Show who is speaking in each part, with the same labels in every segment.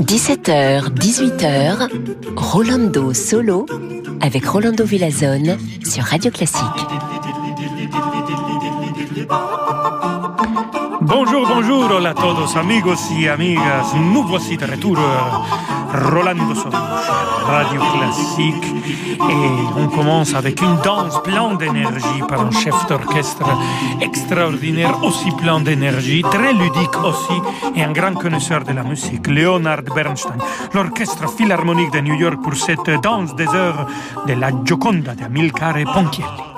Speaker 1: 17h, 18h, Rolando Solo avec Rolando Villazone sur Radio Classique.
Speaker 2: Bonjour, bonjour, hola a todos amigos y amigas. De retour, Rolando Solo, Radio Classique. Et on commence avec une danse pleine d'énergie par un chef d'orchestre extraordinaire, aussi plein d'énergie, très ludique aussi, et un grand connaisseur de la musique, Leonard Bernstein, l'orchestre philharmonique de New York pour cette danse des heures de la Gioconda de Amilcare Ponchielli.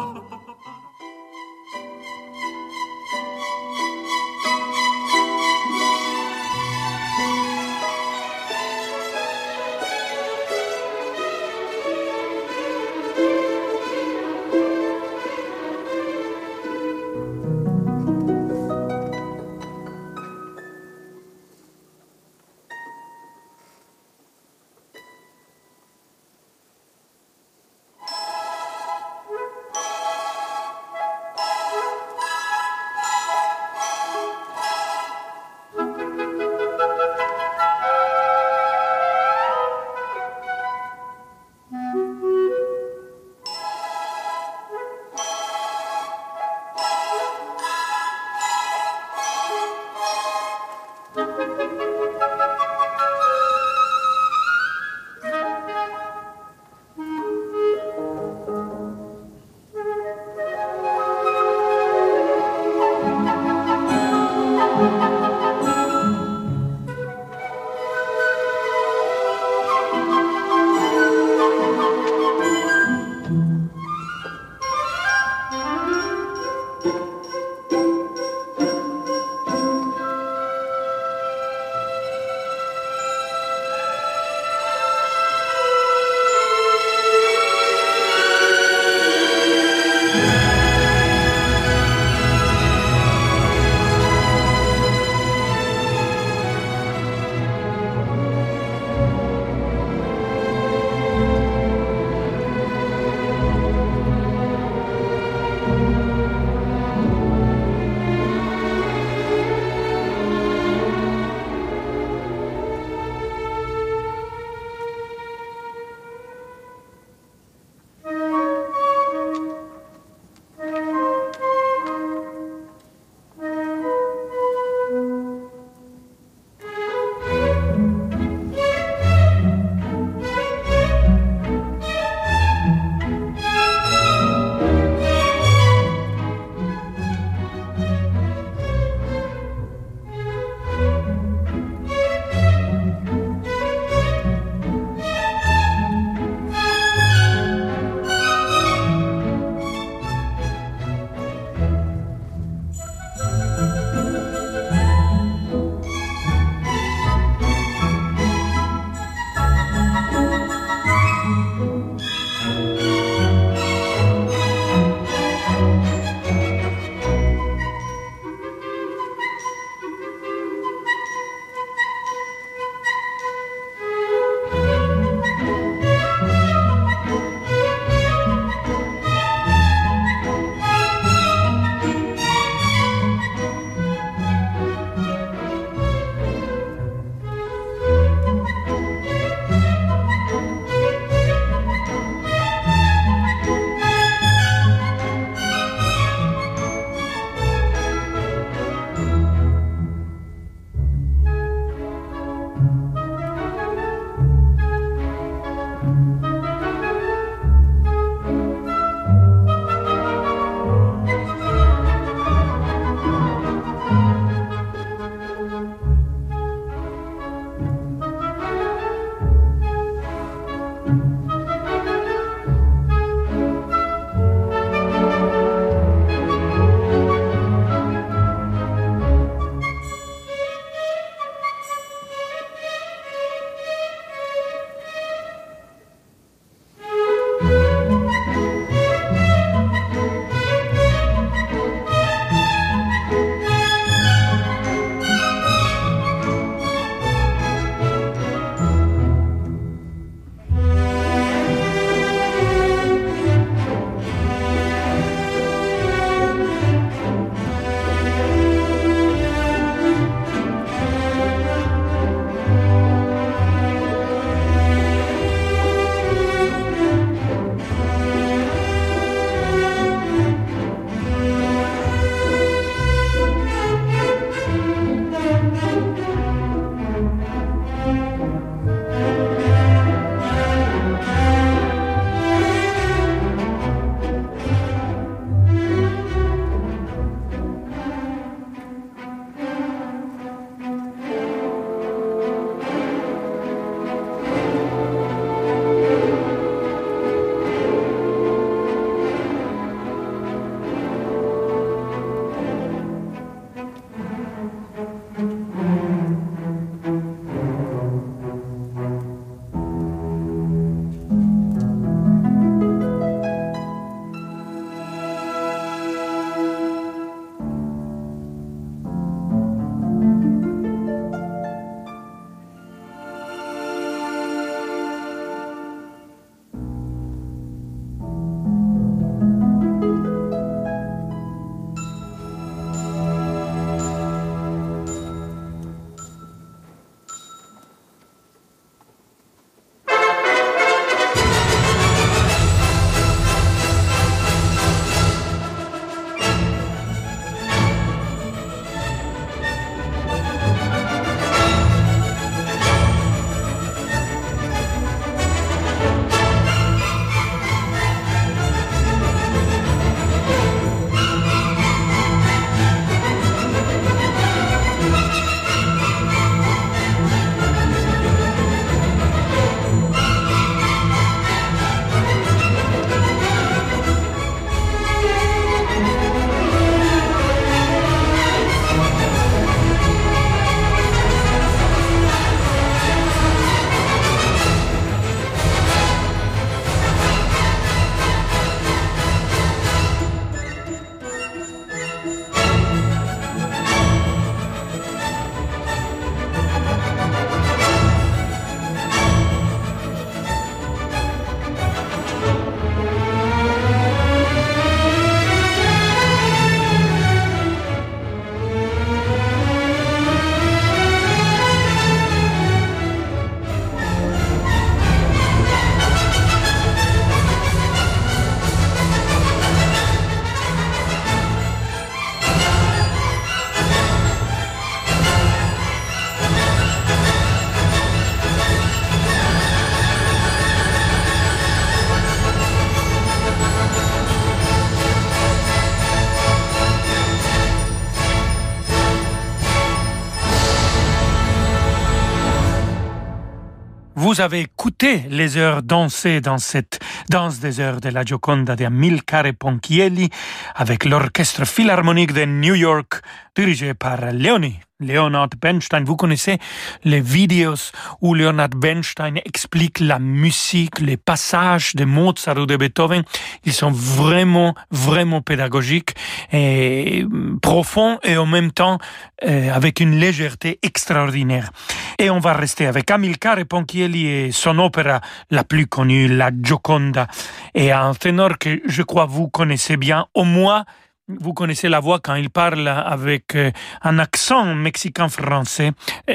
Speaker 3: Vous avez écouté les heures dansées dans cette danse des heures de la Gioconda de Amilcare Ponchielli avec l'orchestre philharmonique de New York dirigé par Leonie Leonard Bernstein. Vous connaissez les vidéos où Leonard Bernstein explique la musique, les passages de Mozart ou de Beethoven. Ils sont vraiment, vraiment pédagogiques et profonds et en même temps euh, avec une légèreté extraordinaire. Et on va rester avec Amilcare Ponchielli et son opéra la plus connue, la Gioconda, et un ténor que je crois vous connaissez bien, au moins vous connaissez la voix quand il parle avec euh, un accent mexicain-français.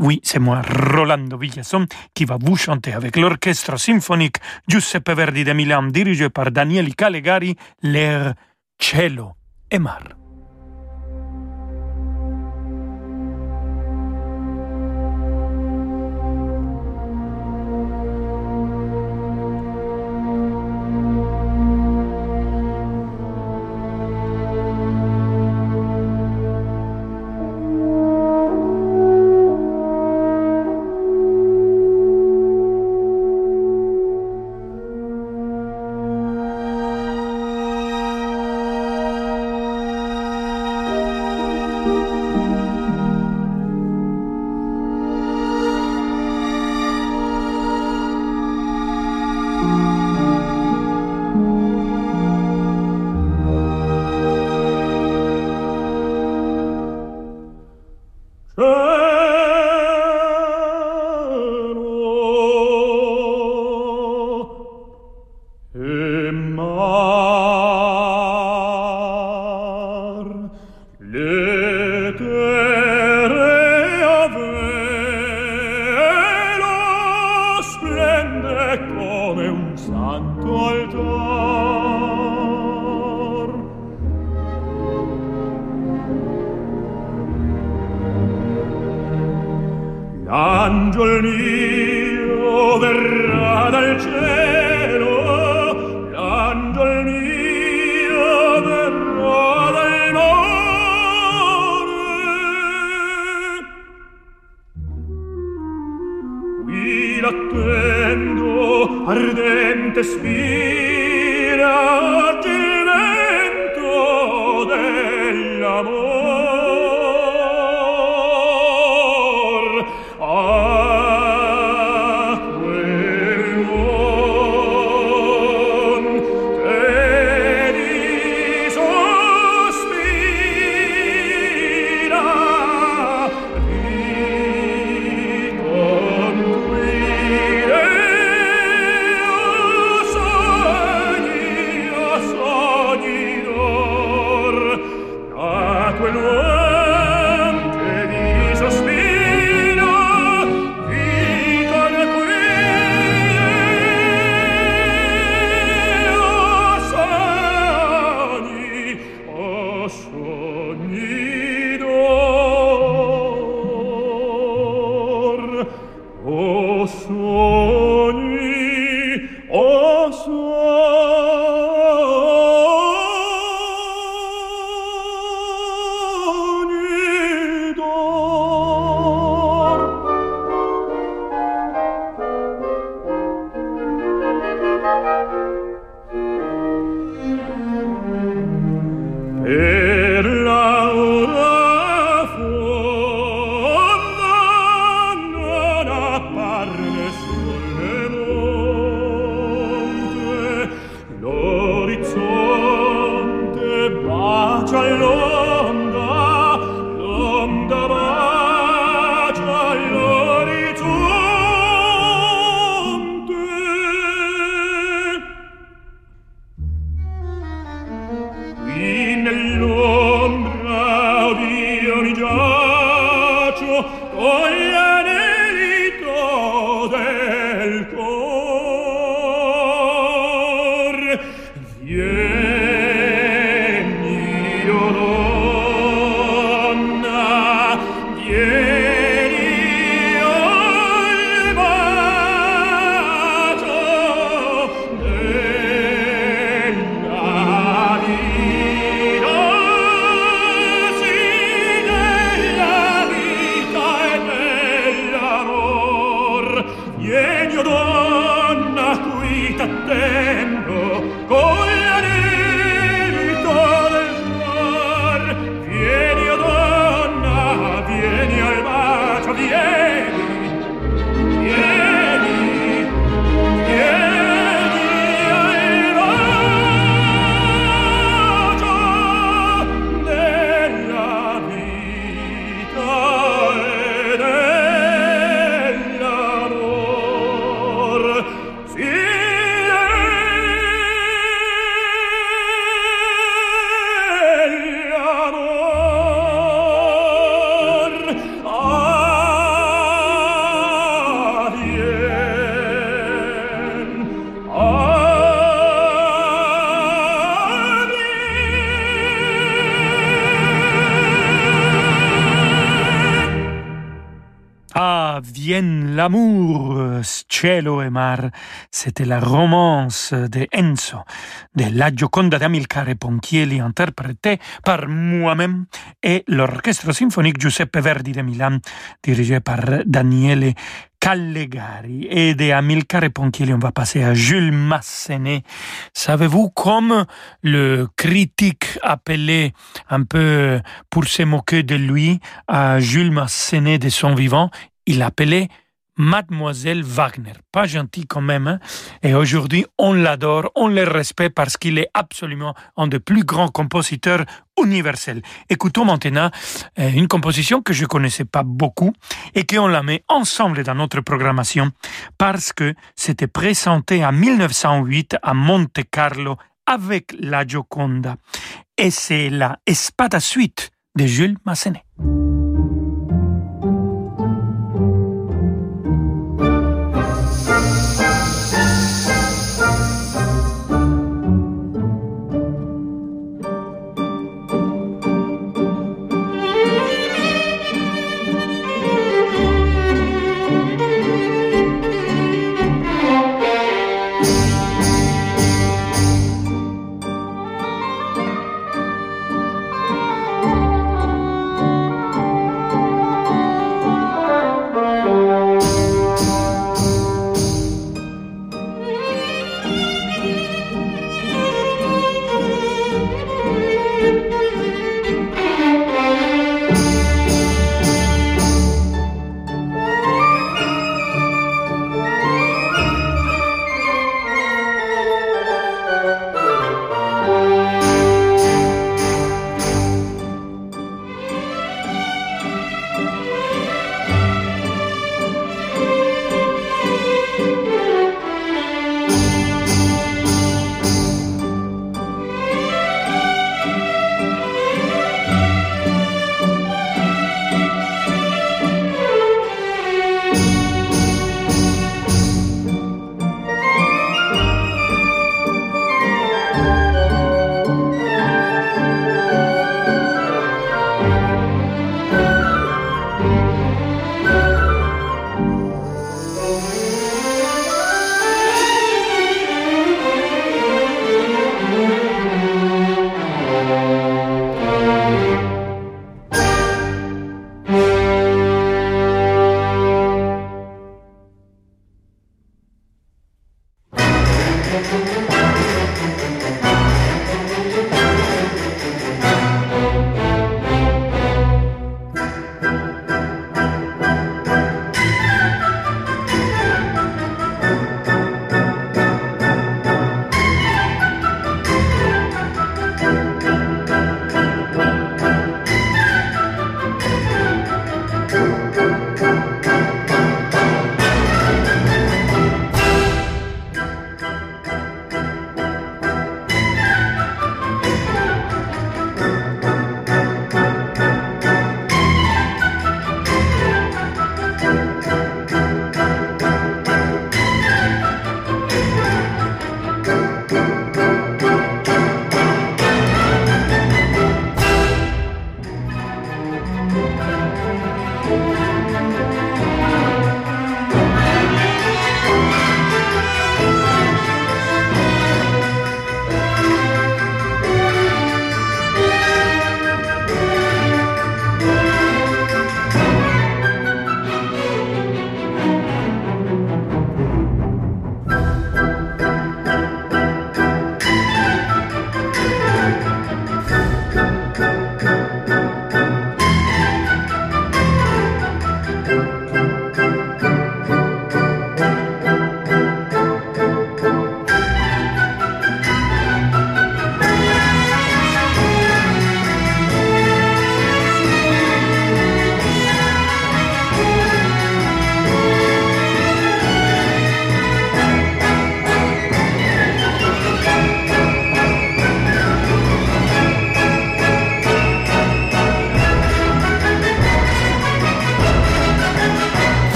Speaker 3: Oui, c'est moi, Rolando Villason, qui va vous chanter avec l'orchestre symphonique Giuseppe Verdi de Milan, dirigé par Daniele Calegari, l'air Cielo e Mar. Per la
Speaker 2: cielo et mar. C'était la romance de Enzo, de La Gioconda d'Amilcare Ponchielli, interprétée par moi-même et l'orchestre symphonique Giuseppe Verdi de Milan, dirigé par Daniele Callegari. Et de Amilcare Ponchielli, on va passer à Jules Massenet. Savez-vous comme le critique appelé un peu pour se moquer de lui à Jules Massenet de son vivant, il appelait Mademoiselle Wagner. Pas gentil quand même. Hein? Et aujourd'hui, on l'adore, on le respecte parce qu'il est absolument un des plus grands compositeurs universels. Écoutons maintenant euh, une composition que je connaissais pas beaucoup et qu'on la met ensemble dans notre programmation parce que c'était présenté en 1908 à Monte Carlo avec la Gioconda. Et c'est la Espada Suite de Jules Massenet.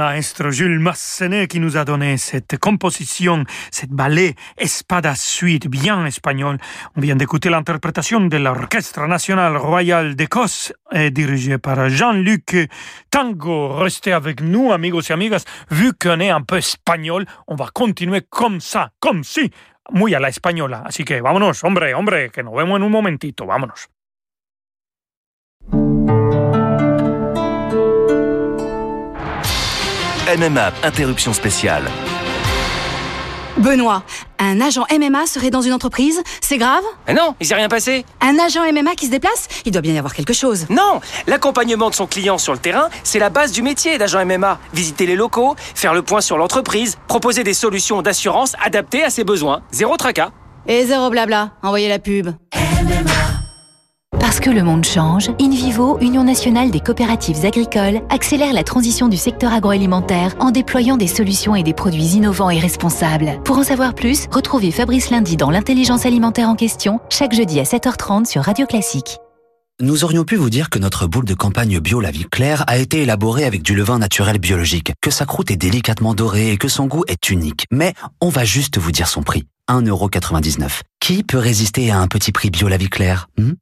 Speaker 2: Maestro Jules Massenet qui nous a donné cette composition, cette ballet Espada Suite bien espagnol. On vient d'écouter l'interprétation de l'Orchestre national royal d'Écosse dirigé par Jean-Luc Tango. Restez avec nous, amigos et amigas. Vu qu'on est un peu espagnol, on va continuer comme ça, comme si, muy a la española. Así que vámonos, hombre, hombre, que nos vemos en un momentito, vámonos.
Speaker 4: MMA, interruption spéciale.
Speaker 5: Benoît, un agent MMA serait dans une entreprise C'est grave?
Speaker 6: Mais non, il s'est rien passé.
Speaker 5: Un agent MMA qui se déplace Il doit bien y avoir quelque chose.
Speaker 6: Non, l'accompagnement de son client sur le terrain, c'est la base du métier d'agent MMA. Visiter les locaux, faire le point sur l'entreprise, proposer des solutions d'assurance adaptées à ses besoins. Zéro tracas.
Speaker 5: Et zéro blabla, envoyez la pub.
Speaker 7: Parce que le monde change, InVivo, Union nationale des coopératives agricoles, accélère la transition du secteur agroalimentaire en déployant des solutions et des produits innovants et responsables. Pour en savoir plus, retrouvez Fabrice Lundi dans l'intelligence alimentaire en question, chaque jeudi à 7h30 sur Radio Classique.
Speaker 8: Nous aurions pu vous dire que notre boule de campagne bio La Claire a été élaborée avec du levain naturel biologique, que sa croûte est délicatement dorée et que son goût est unique. Mais on va juste vous dire son prix. 1,99€. Qui peut résister à un petit prix bio La Claire? Hmm?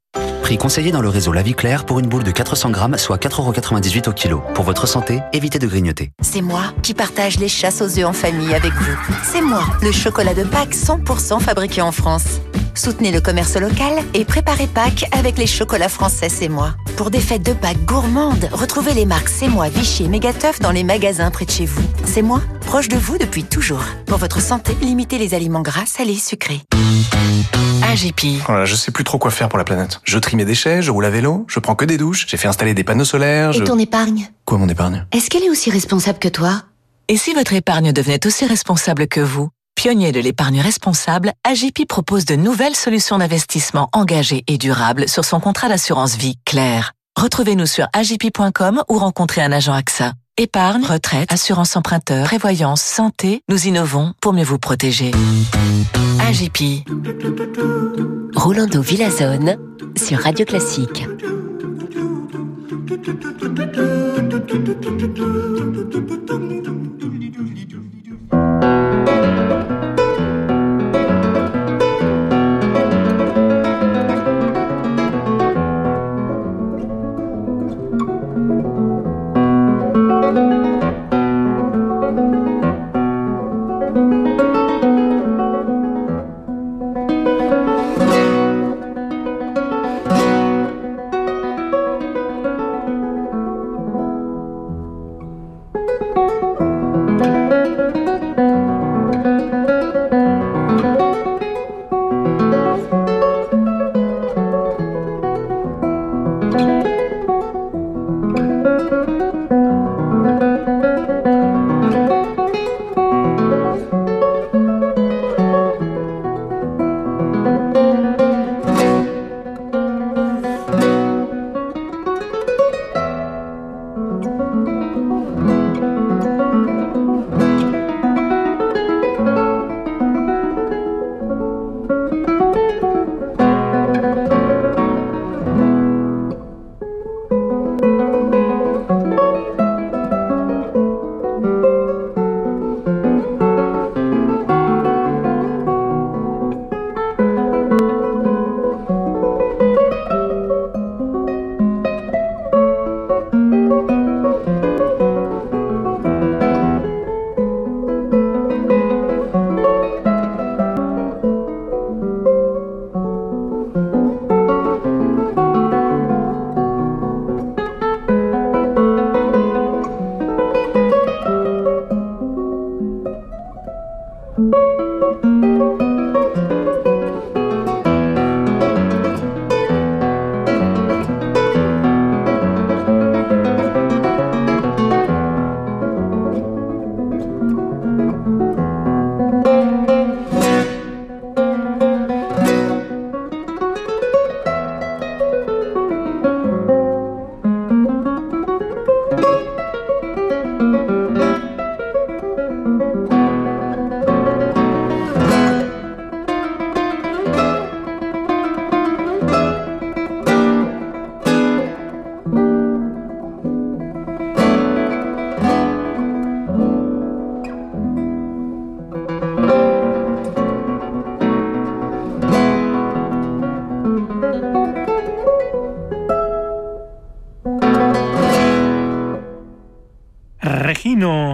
Speaker 8: Conseillé dans le réseau La Vie Claire pour une boule de 400 grammes, soit 4,98€ au kilo. Pour votre santé, évitez de grignoter.
Speaker 9: C'est moi qui partage les chasses aux œufs en famille avec vous. C'est moi, le chocolat de Pâques 100% fabriqué en France. Soutenez le commerce local et préparez Pâques avec les chocolats français C'est moi. Pour des fêtes de Pâques gourmandes, retrouvez les marques C'est moi, Vichy et Mégateuf dans les magasins près de chez vous. C'est moi, proche de vous depuis toujours. Pour votre santé, limitez les aliments gras, salés, sucrés.
Speaker 10: AGP.
Speaker 11: Voilà, je sais plus trop quoi faire pour la planète. Je trie mes déchets, je roule à vélo, je prends que des douches, j'ai fait installer des panneaux solaires.
Speaker 9: Et ton épargne?
Speaker 11: Quoi mon épargne?
Speaker 9: Est-ce qu'elle est aussi responsable que toi?
Speaker 10: Et si votre épargne devenait aussi responsable que vous? Pionnier de l'épargne responsable, AGP propose de nouvelles solutions d'investissement engagées et durables sur son contrat d'assurance vie clair. Retrouvez-nous sur agp.com ou rencontrez un agent AXA. Épargne, retraite, assurance emprunteur, prévoyance, santé, nous innovons pour mieux vous protéger. AGP.
Speaker 1: Rolando Villazone sur Radio Classique.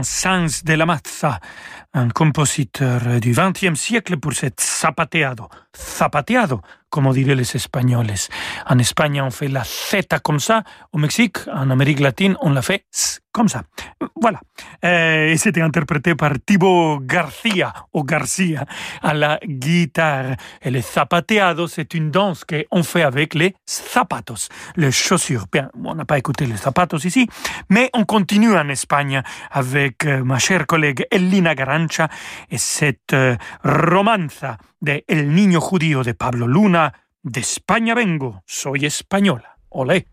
Speaker 12: Sanz de la Mazza, un compositeur du XXe siècle pour cet zapateado. Zapateado, comme diraient les Espagnols. En Espagne, on fait la Z comme ça. Au Mexique, en Amérique latine, on la fait comme ça. Voilà. Euh, et c'était interprété par Thibaut Garcia, ou Garcia, à la guitare. Et le zapateado, c'est une danse qu'on fait avec les zapatos, les chaussures. Bien, on n'a pas écouté les zapatos ici, mais on continue en Espagne avec euh, ma chère collègue Elina Garancha et cette euh, romanza de El Niño Judío de Pablo Luna. De España vengo, soy española. Olé.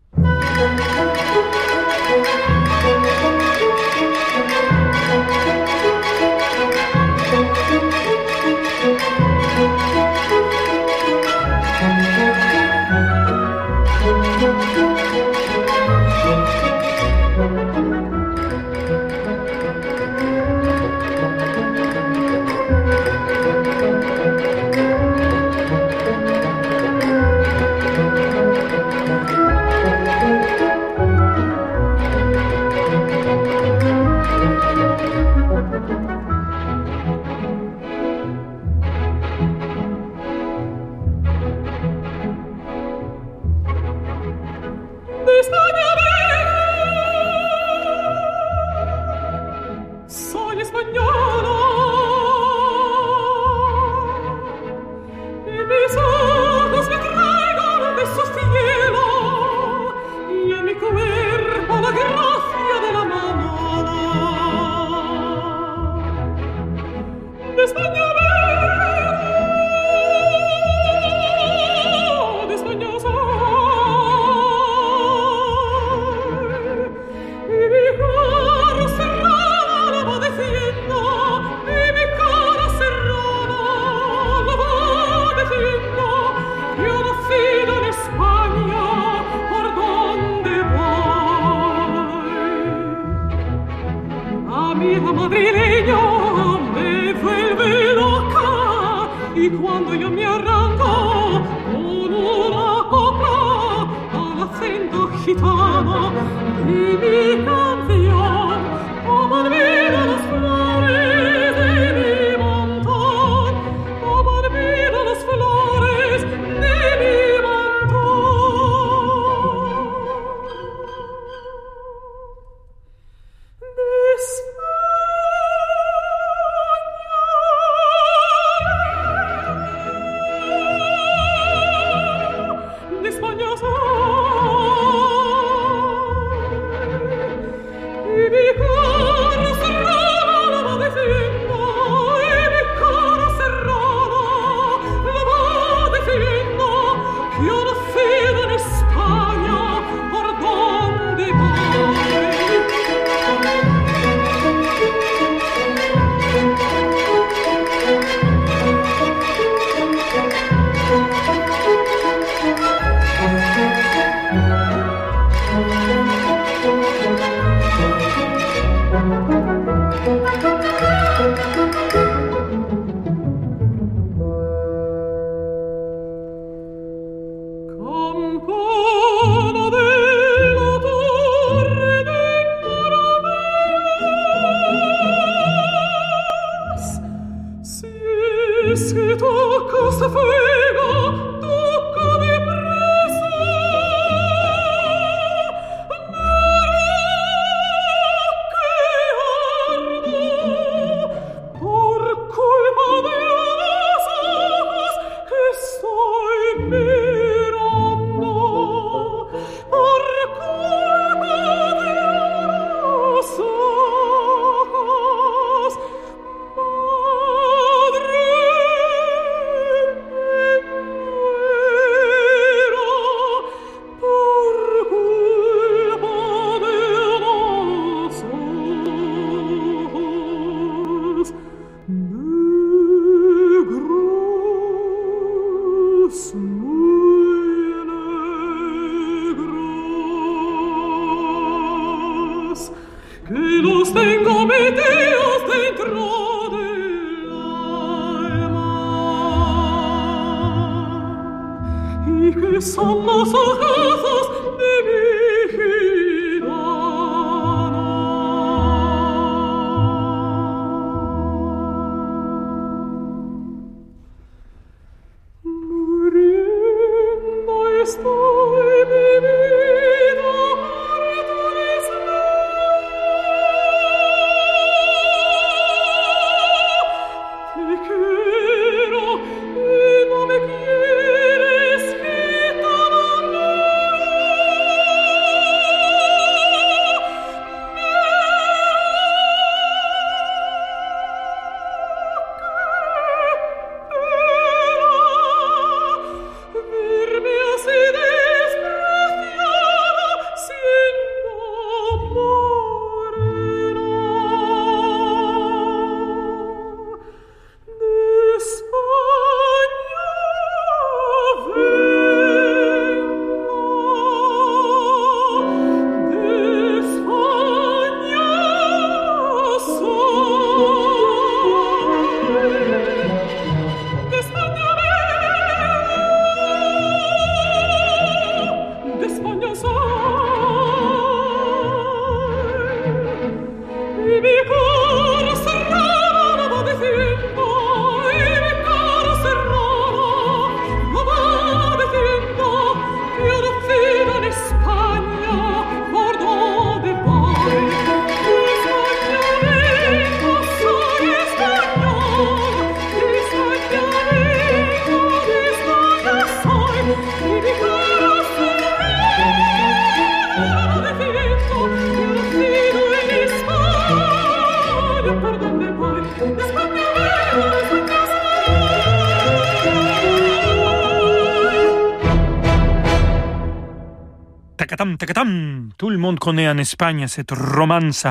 Speaker 2: En Espagne cette romance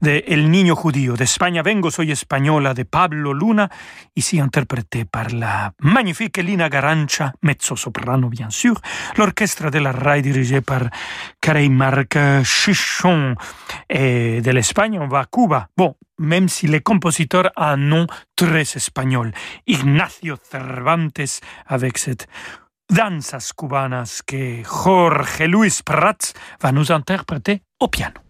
Speaker 2: de El Niño Judío. De España vengo, soy española, de Pablo Luna, ici interprété par la magnifique Elina Garancha, mezzo-soprano bien sûr, l'orchestre de la RAI dirigé par Carey Marc Chichon. Et de l'Espagne, va à Cuba. Bon, même si le compositeur a un nom très espagnol. Ignacio Cervantes avec cette danzas cubanas que Jorge Luis Prats va nous interpréter au piano.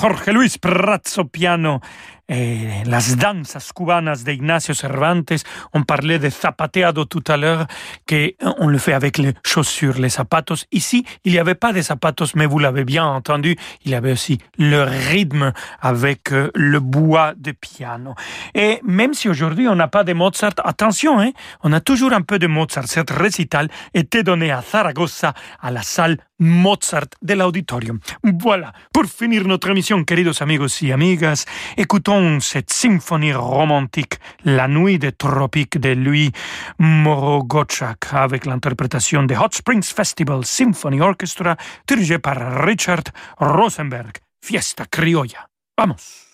Speaker 2: Jorge Luis Pratzo piano. Eh, las danzas cubanas de Ignacio Cervantes. On parlait de zapateado tout à l'heure, que on le fait avec les chaussures, les zapatos. Ici, il n'y avait pas de zapatos, mais vous l'avez bien entendu, il y avait aussi le rythme avec euh, le bois de piano. Et même si aujourd'hui on n'a pas de Mozart, attention, hein, on a toujours un peu de Mozart. Cette récital était donné à Zaragoza, à la salle Mozart de l'auditorium. Voilà, pour finir notre émission, queridos amigos y amigas, écoutons cette symphonie romantique, La nuit des tropiques de Louis Morogotchak, avec l'interprétation de Hot Springs Festival Symphony Orchestra, dirigée par Richard Rosenberg. Fiesta criolla. Vamos.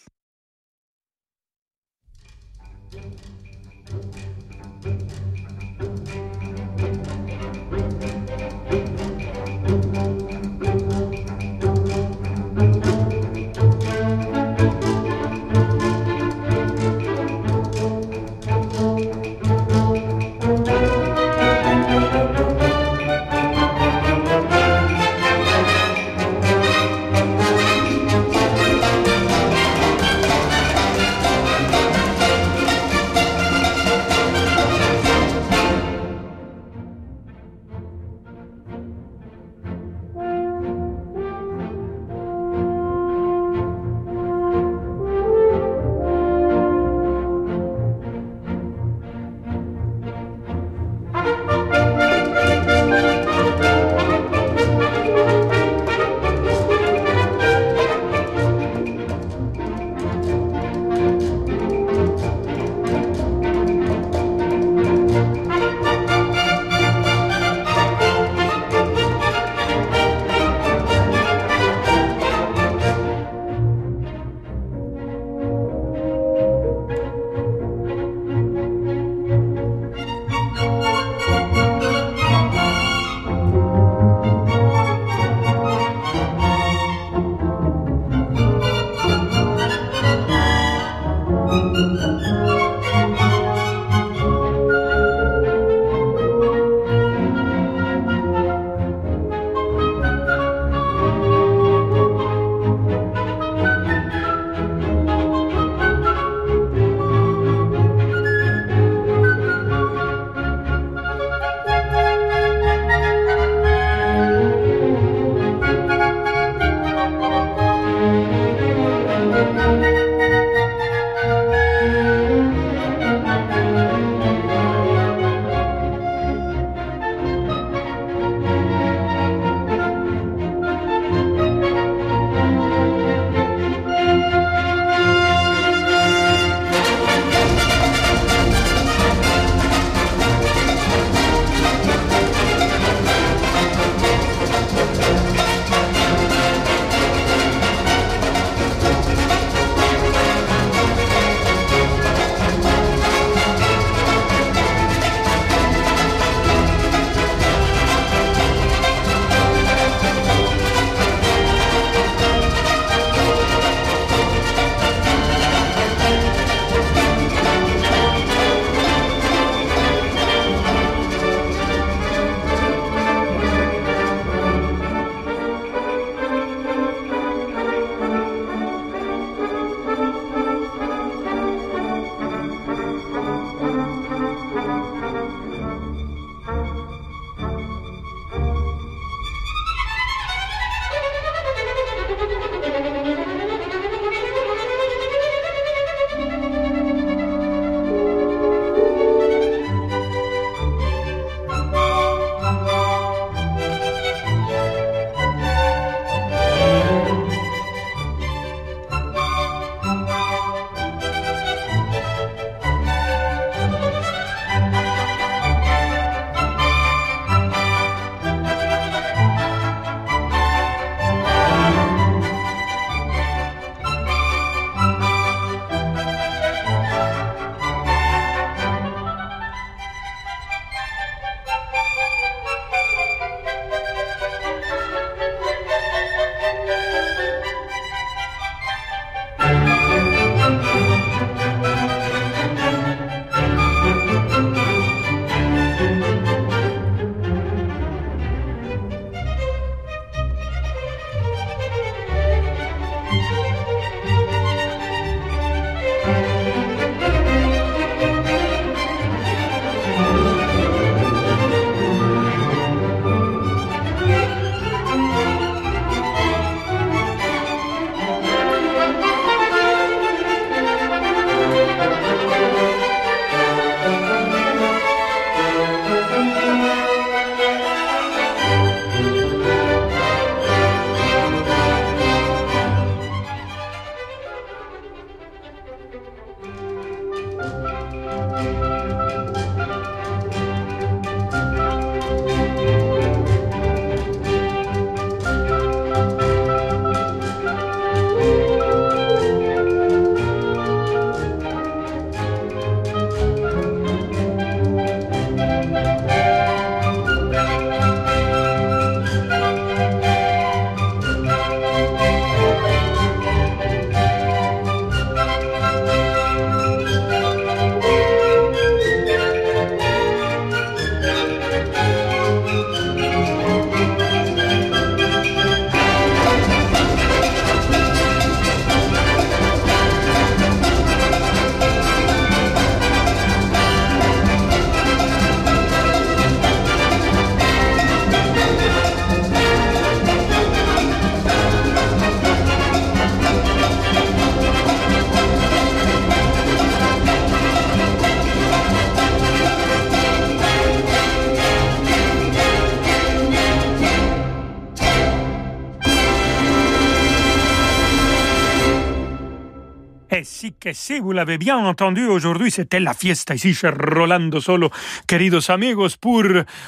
Speaker 2: Si vous l'avez bien entendu, aujourd'hui c'était la fiesta ici chez Rolando Solo, queridos amigos, pour,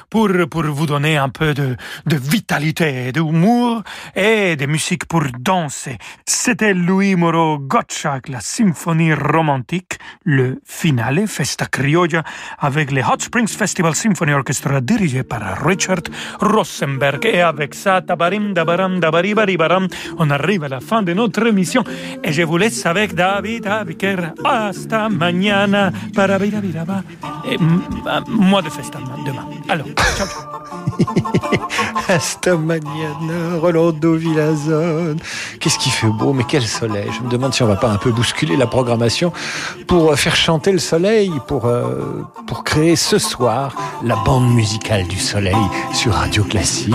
Speaker 2: pour, pour vous donner un peu de, de vitalité, d'humour et de musique pour danser. C'était Louis Moreau Gottschalk, la symphonie romantique, le finale Festa Criolla avec le Hot Springs Festival Symphony Orchestra dirigé par Richard Rosenberg. Et avec ça, tabarim, dabaram, dabaribaribaram, on arrive à la fin de notre émission et je vous laisse avec David Abiker. Hasta mañana. Para Et moi de festa demain. Alors, ciao.
Speaker 13: Hasta mañana, Rolando Villazone. Qu'est-ce qui fait beau, mais quel soleil. Je me demande si on va pas un peu bousculer la programmation pour euh, faire chanter le soleil, pour, euh, pour créer ce soir la bande musicale du soleil sur Radio Classique.